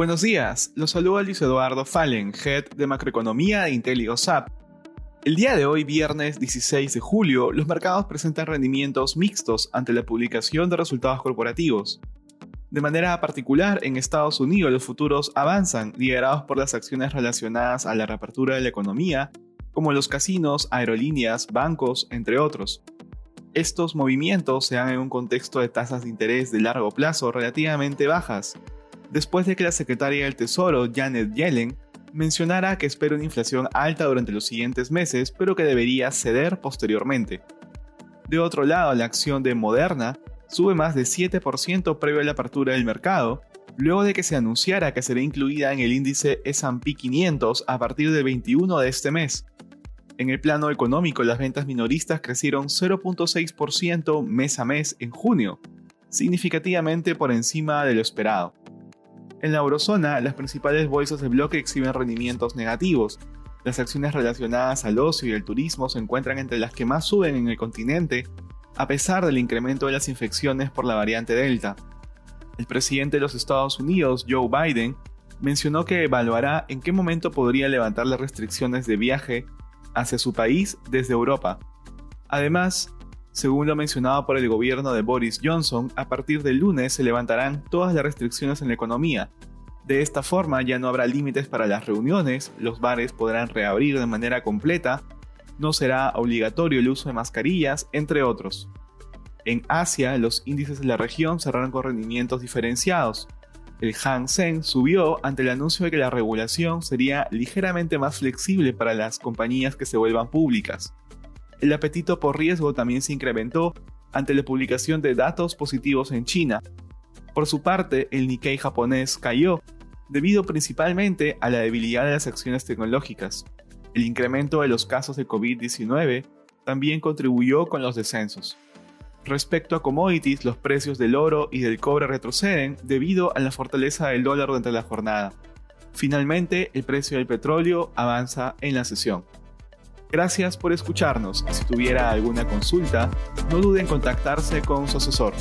Buenos días, los saluda Luis Eduardo Fallen, Head de Macroeconomía de IntelioSAP. El día de hoy, viernes 16 de julio, los mercados presentan rendimientos mixtos ante la publicación de resultados corporativos. De manera particular, en Estados Unidos los futuros avanzan, liderados por las acciones relacionadas a la reapertura de la economía, como los casinos, aerolíneas, bancos, entre otros. Estos movimientos se dan en un contexto de tasas de interés de largo plazo relativamente bajas, después de que la secretaria del Tesoro, Janet Yellen, mencionara que espera una inflación alta durante los siguientes meses, pero que debería ceder posteriormente. De otro lado, la acción de Moderna sube más de 7% previo a la apertura del mercado, luego de que se anunciara que será incluida en el índice SP 500 a partir del 21 de este mes. En el plano económico, las ventas minoristas crecieron 0.6% mes a mes en junio, significativamente por encima de lo esperado. En la eurozona, las principales bolsas de bloque exhiben rendimientos negativos. Las acciones relacionadas al ocio y el turismo se encuentran entre las que más suben en el continente, a pesar del incremento de las infecciones por la variante Delta. El presidente de los Estados Unidos, Joe Biden, mencionó que evaluará en qué momento podría levantar las restricciones de viaje hacia su país desde Europa. Además, según lo mencionado por el gobierno de Boris Johnson, a partir del lunes se levantarán todas las restricciones en la economía. De esta forma ya no habrá límites para las reuniones, los bares podrán reabrir de manera completa, no será obligatorio el uso de mascarillas, entre otros. En Asia, los índices de la región cerraron con rendimientos diferenciados. El Hang Seng subió ante el anuncio de que la regulación sería ligeramente más flexible para las compañías que se vuelvan públicas el apetito por riesgo también se incrementó ante la publicación de datos positivos en China. Por su parte, el Nikkei japonés cayó, debido principalmente a la debilidad de las acciones tecnológicas. El incremento de los casos de COVID-19 también contribuyó con los descensos. Respecto a commodities, los precios del oro y del cobre retroceden debido a la fortaleza del dólar durante la jornada. Finalmente, el precio del petróleo avanza en la sesión. Gracias por escucharnos. Si tuviera alguna consulta, no duden en contactarse con su asesor.